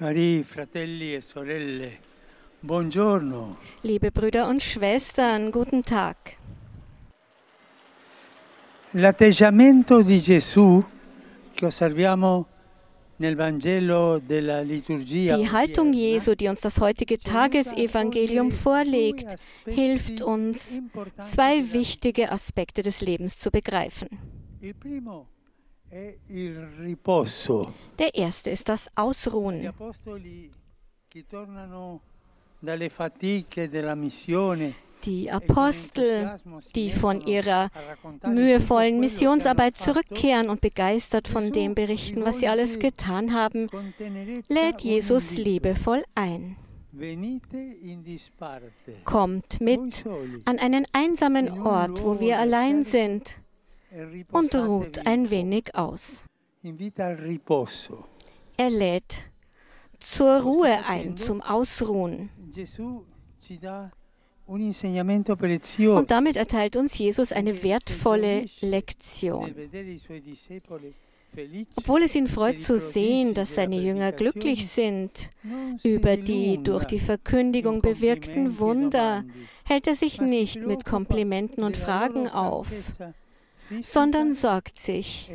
Cari fratelli e sorelle, buongiorno. Liebe Brüder und Schwestern, guten Tag. L'atteggiamento di Gesù che osserviamo nel Vangelo della liturgia Die Haltung Jesu, die uns das heutige Tagesevangelium vorlegt, hilft uns, zwei wichtige Aspekte des Lebens zu begreifen. Il primo. Der erste ist das Ausruhen. Die Apostel, die von ihrer mühevollen Missionsarbeit zurückkehren und begeistert von dem berichten, was sie alles getan haben, lädt Jesus liebevoll ein. Kommt mit an einen einsamen Ort, wo wir allein sind, e und ruht ein wenig aus. Er lädt zur Ruhe ein, zum Ausruhen. Und damit erteilt uns Jesus eine wertvolle Lektion. Obwohl es ihn per freut zu sehen, dass seine Jünger glücklich sind über die durch die Verkündigung bewirkten e Wunder, hält er sich nicht mit Komplimenten und Fragen auf, sondern sorgt sich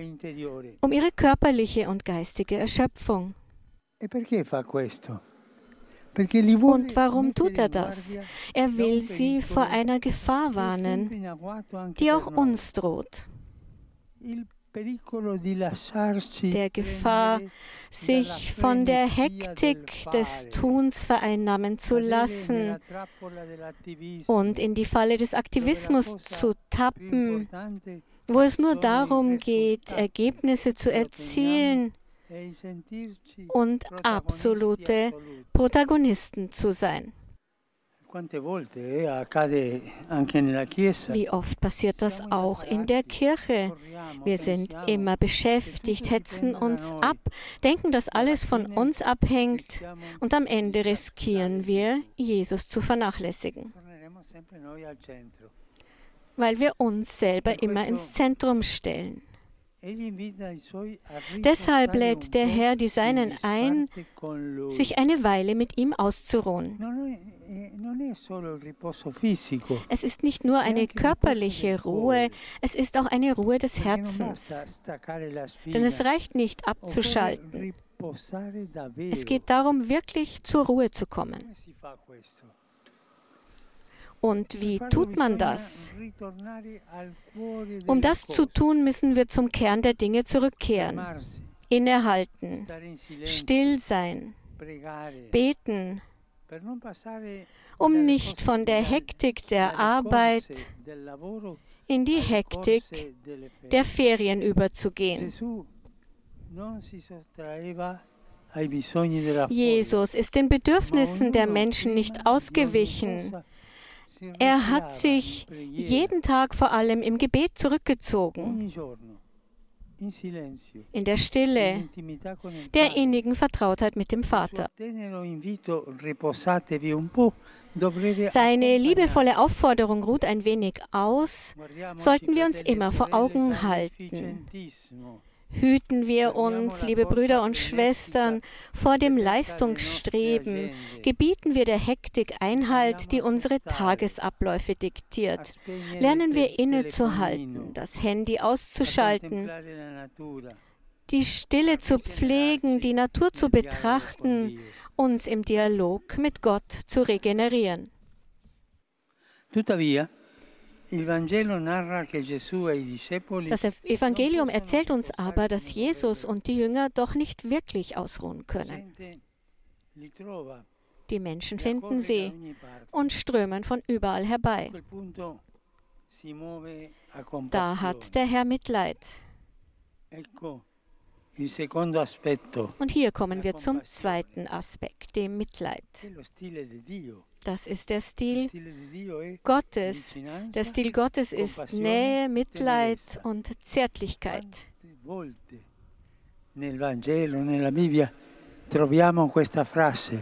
um ihre körperliche und geistige Erschöpfung. E Und warum tut er das? Er will sie vor einer Gefahr warnen, die auch uns droht. Der Gefahr, sich von der Hektik des Tuns vereinnahmen zu lassen und in die Falle des Aktivismus zu tappen, wo es nur darum geht, Ergebnisse zu erzielen und absolute. Protagonisten zu sein. Eh. Wie oft passiert das auch in der Kirche? Wir sind immer beschäftigt, hetzen uns ab, denken, dass alles von uns abhängt und am Ende riskieren wir. Jesus zu vernachlässigen, weil wir uns selber immer ins Zentrum stellen. Deshalb lädt der Herr die in Seinen ein, sich eine Weile mit ihm auszuruhen. Es ist nicht nur eine körperliche Ruhe, es ist auch eine Ruhe des Herzens. Denn es reicht nicht abzuschalten. Es geht darum, wirklich zur Ruhe zu kommen. Und wie tut man das? Um das zu tun, müssen wir zum Kern der Dinge zurückkehren, innehalten, still sein, beten, um nicht von der Hektik der Arbeit in die Hektik der Ferien überzugehen. Jesus ist den Bedürfnissen der Menschen nicht ausgewichen. Er hat sich jeden Tag vor allem im Gebet zurückgezogen, in der Stille, der innigen Vertrautheit mit dem Vater. dovrebbe Seine liebevolle Aufforderung ruht ein wenig aus, sollten wir uns e immer vor Augen halten. Hüten wir uns, liebe Brüder und Schwestern, vor dem Leistungsstreben, gebieten wir der Hektik Einhalt, die unsere Tagesabläufe diktiert. Lernen wir innezuhalten, das Handy auszuschalten, die Stille zu pflegen, die Natur zu betrachten, uns im Dialog mit Gott zu regenerieren. Tuttavia, Das Evangelium erzählt uns aber, dass Jesus und die Jünger doch nicht wirklich ausruhen können. Die Menschen e finden sie und strömen von überall herbei. Da hat der Herr Mitleid. Und hier kommen wir zum zweiten Aspekt, dem Mitleid. Das ist der Stil Gottes. Der Stil Gottes ist Nähe, Mitleid und Zärtlichkeit.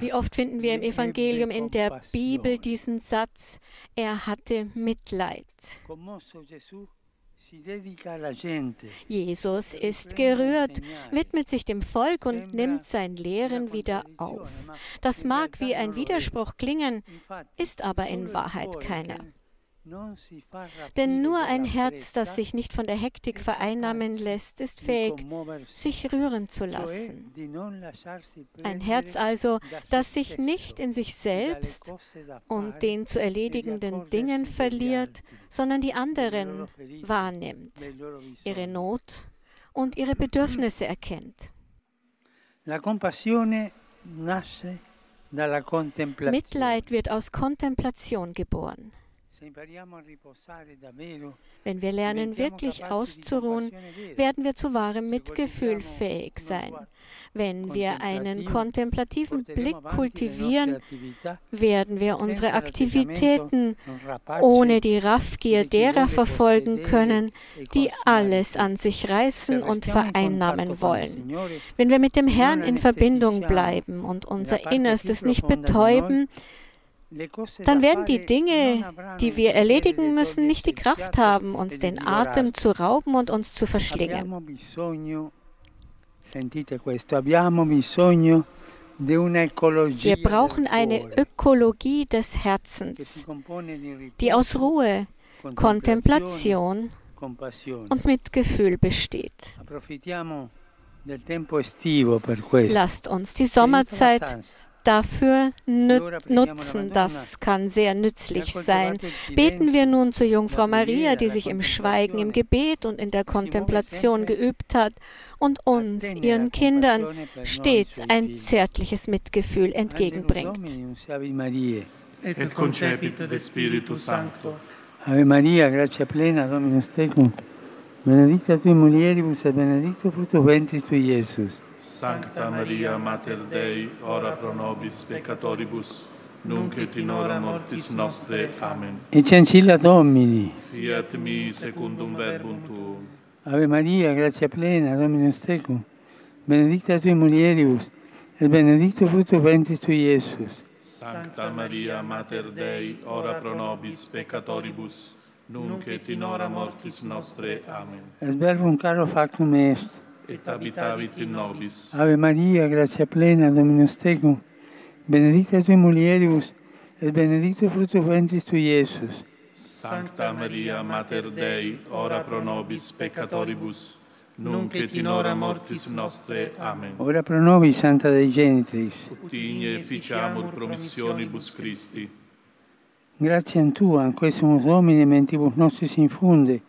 Wie oft finden wir im Evangelium in der Bibel diesen Satz, er hatte Mitleid. Jesus ist gerührt, widmet sich dem Volk und nimmt sein Lehren wieder auf. Das mag wie ein Widerspruch klingen, ist aber in Wahrheit keiner. Denn nur ein Herz, das sich nicht von der Hektik vereinnahmen lässt, ist fähig, sich rühren zu lassen. Ein Herz also, das sich nicht in sich selbst und den zu erledigenden Dingen verliert, sondern die anderen wahrnimmt, ihre Not und ihre Bedürfnisse erkennt. Mitleid wird aus Kontemplation geboren. Wenn wir lernen, wirklich auszuruhen, werden wir zu wahrem Mitgefühl fähig sein. Wenn wir einen kontemplativen Blick kultivieren, werden wir unsere Aktivitäten ohne die Raffgier derer verfolgen können, die alles an sich reißen und vereinnahmen wollen. Wenn wir mit dem Herrn in Verbindung bleiben und unser Innerstes nicht betäuben, dann werden die Dinge, die wir erledigen müssen, nicht die Kraft haben, uns den Atem zu rauben und uns zu verschlingen. Wir brauchen eine Ökologie des Herzens, die aus Ruhe, Kontemplation und Mitgefühl besteht. Lasst uns die Sommerzeit dafür nutzen. Das kann sehr nützlich sein. Beten wir nun zur Jungfrau Maria, die sich im Schweigen, im Gebet und in der Kontemplation geübt hat und uns, ihren Kindern, stets ein zärtliches Mitgefühl entgegenbringt. Et concepit de Spiritus Sancto. Ave Maria, gratia plena, Dominus tecum, benedicta tui mulieribus et benedictus fructus ventris tui, Iesus. Sancta Maria, Mater Dei, ora pro nobis peccatoribus, nunc et in hora mortis nostre. Amen. Ecce ancilla Domini. Fiat mi secundum verbum tuum. Ave Maria, gratia plena, Dominus tecum, benedicta tui mulieribus, et benedictus fructus ventris tui, Iesus. Sancta Maria, Mater Dei, ora pro nobis peccatoribus, nunc et in hora mortis nostre. Amen. Et verbum caro factum est. et habitavit in nobis. Ave Maria, gratia plena, Dominus tecum, benedicta tui mulieribus, et benedictus fructus ventris tui, Iesus. Sancta Maria, Mater Dei, ora pro nobis peccatoribus, nunc et in hora mortis nostre. Amen. Ora pro nobis, Santa Dei Genitris. Ut igne ficiamur promissionibus Christi. Gratiam Tua, in quesumus Domine, mentibus nostris infunde,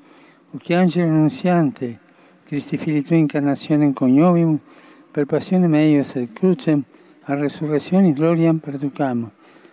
uc angelo annunziante, Christi Fili Tui incarnationem coniovimus, per passione meius et crucem, a resurrectionis gloriam perducamo,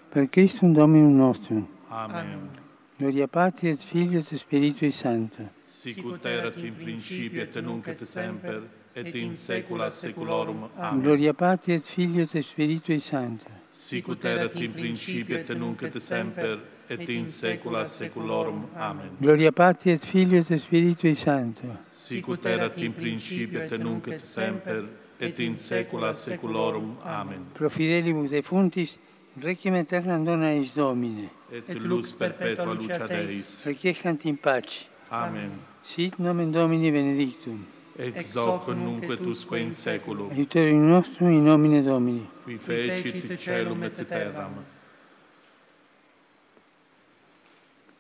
per Christum Dominum nostrum. Amen. Gloria Patri et Filio et Spiritui Sancto. Sicut erat in principio et nunc et semper, et in saecula saeculorum. Amen. Gloria Patri et Filio et Spiritui Sancto. Sicut erat in principio et nunc et semper, et in saecula saeculorum. Amen. Gloria Patri et Filio et Spiritui Sancto. Sicut erat in principio et nunc et semper, et in saecula saeculorum. Amen. Pro fidelibus defuntis, requiem aeternam dona eis Domine. Et lux perpetua lucia Deis. Requiescant in pace. Amen. Sit nomen Domini benedictum. Ex hoc nunc et usque in saeculum. Aiutorium nostrum in nomine Domini. Qui fecit celum et terram.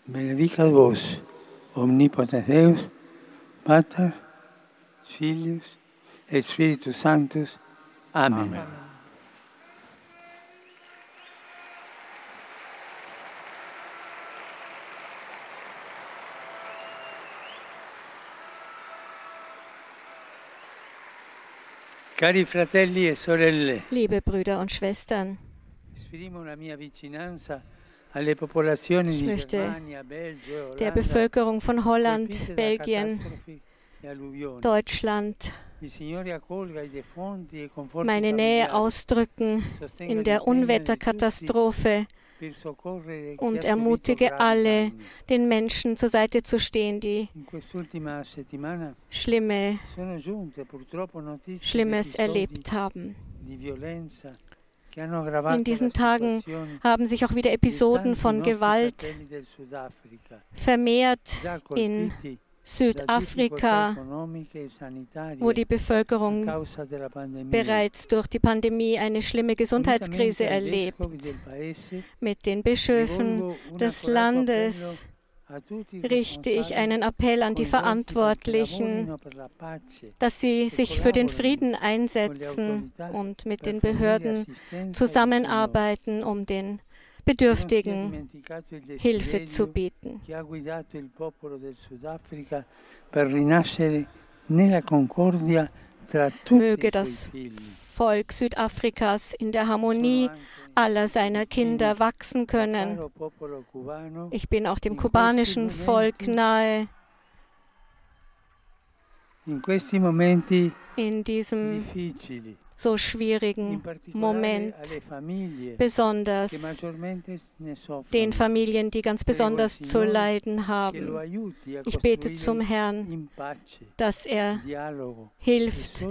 Benedicat vos, omnipotens Deus, Pater, Filius et Spiritus Sanctus. Amen. Amen. Cari fratelli e sorelle, Liebe Brüder und Schwestern, esprimo la mia vicinanza Ich möchte der Bevölkerung von Holland, Belgien. Deutschland meine Nähe ausdrücken in der Unwetterkatastrophe und ermutige alle, den Menschen zur Seite zu stehen, die schlimme, Schlimmes erlebt haben. In diesen Tagen haben sich auch wieder Episoden von Gewalt vermehrt in Südafrika, wo die Bevölkerung bereits durch die Pandemie eine schlimme Gesundheitskrise erlebt. Mit den Bischöfen des Landes richte ich einen Appell an die Verantwortlichen, dass sie sich für den Frieden einsetzen und mit den Behörden zusammenarbeiten, um den Bedürftigen Hilfe zu bieten. Möge das Volk Südafrikas in der Harmonie aller seiner Kinder wachsen können. Ich bin auch dem kubanischen Volk nahe. In diesem so schwierigen Moment, besonders den Familien, die ganz besonders zu leiden haben. Ich bete zum Herrn, dass er hilft,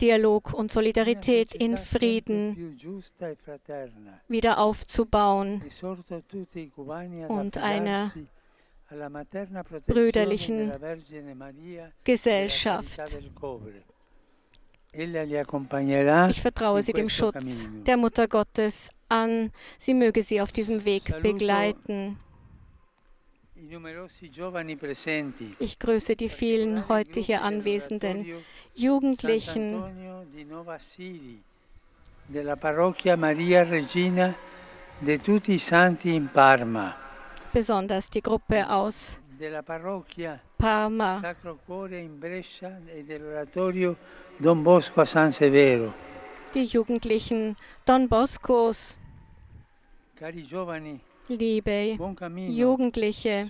Dialog und Solidarität in Frieden wieder aufzubauen und einer brüderlichen Gesellschaft. Ich vertraue sie dem Schutz der Mutter Gottes an. Sie möge sie auf diesem Weg begleiten. Ich grüße die vielen heute hier anwesenden Jugendlichen della Parrocchia Maria Regina de tutti i Santi in Parma. Besonders die Gruppe aus. Sacro Brescia e dell'oratorio Don Bosco a San Severo. Die Jugendlichen Don Boscos. Liebe Jugendliche,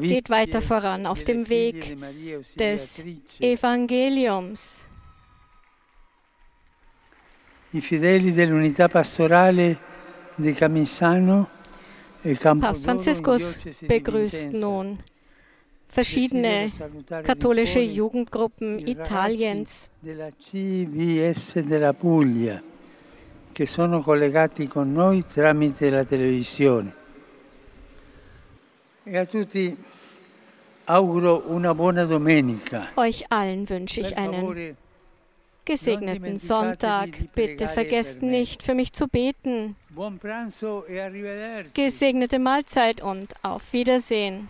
geht weiter voran auf dem Weg des Evangeliums. I fedeli dell'unità pastorale di Camisano e Papst Franziskus begrüßt nun verschiedene katholische Jugendgruppen Italiens. che sono collegati con noi tramite la televisione. E a tutti auguro una buona domenica. Euch allen wünsche ich einen gesegneten Sonntag. Bitte vergesst nicht, für mich zu beten. E Gesegnete Mahlzeit und auf Wiedersehen.